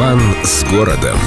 Роман с городом.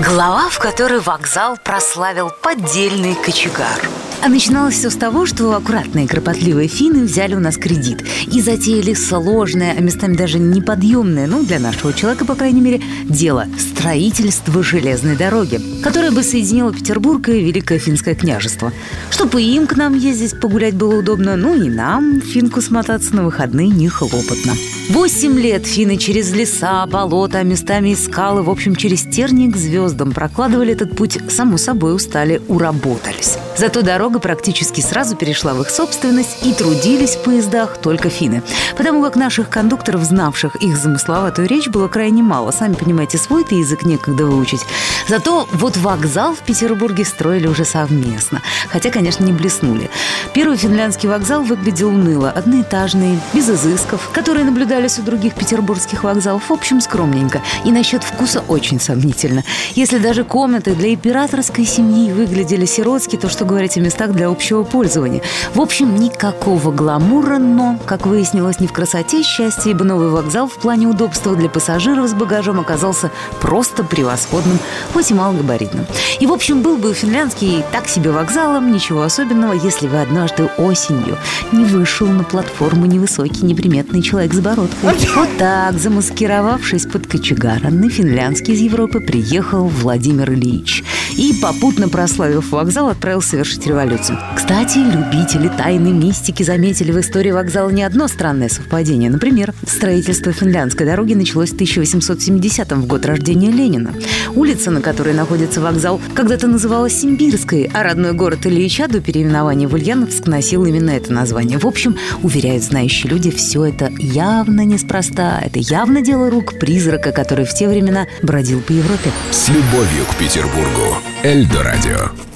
Глава, в которой вокзал прославил поддельный кочегар. А начиналось все с того, что аккуратные кропотливые финны взяли у нас кредит и затеяли сложное, а местами даже неподъемное, ну, для нашего человека, по крайней мере, дело – строительство железной дороги, которая бы соединила Петербург и Великое Финское княжество. Чтобы им к нам ездить погулять было удобно, ну и нам, финку, смотаться на выходные не хлопотно. Восемь лет финны через леса, болота, местами и скалы, в общем, через тернии к звездам прокладывали этот путь, само собой устали, уработались. Зато дорога практически сразу перешла в их собственность и трудились в поездах только финны. Потому как наших кондукторов, знавших их замысловатую речь, было крайне мало. Сами понимаете, свой-то язык некогда выучить. Зато вот вокзал в Петербурге строили уже совместно. Хотя, конечно, не блеснули. Первый финляндский вокзал выглядел уныло. Одноэтажный, без изысков, которые наблюдались у других петербургских вокзалов. В общем, скромненько. И насчет вкуса очень сомнительно. Если даже комнаты для императорской семьи выглядели сиротски, то что говорить о местах для общего пользования. В общем, никакого гламура, но, как выяснилось, не в красоте счастья, ибо новый вокзал в плане удобства для пассажиров с багажом оказался просто превосходным, хоть и малогабаритным. И, в общем, был бы финляндский так себе вокзалом, ничего особенного, если бы однажды осенью не вышел на платформу невысокий неприметный человек с бородкой. Вот так, замаскировавшись под кочегара, на финляндский из Европы приехал Владимир Ильич и, попутно прославив вокзал, отправился совершить революцию. Кстати, любители тайны мистики заметили в истории вокзала не одно странное совпадение. Например, строительство финляндской дороги началось в 1870 в год рождения Ленина. Улица, на которой находится вокзал, когда-то называлась Симбирской, а родной город Ильича до переименования в Ульяновск носил именно это название. В общем, уверяют знающие люди, все это явно неспроста. Это явно дело рук призрака, который в те времена бродил по Европе. С любовью к Петербургу. Эльдо радио.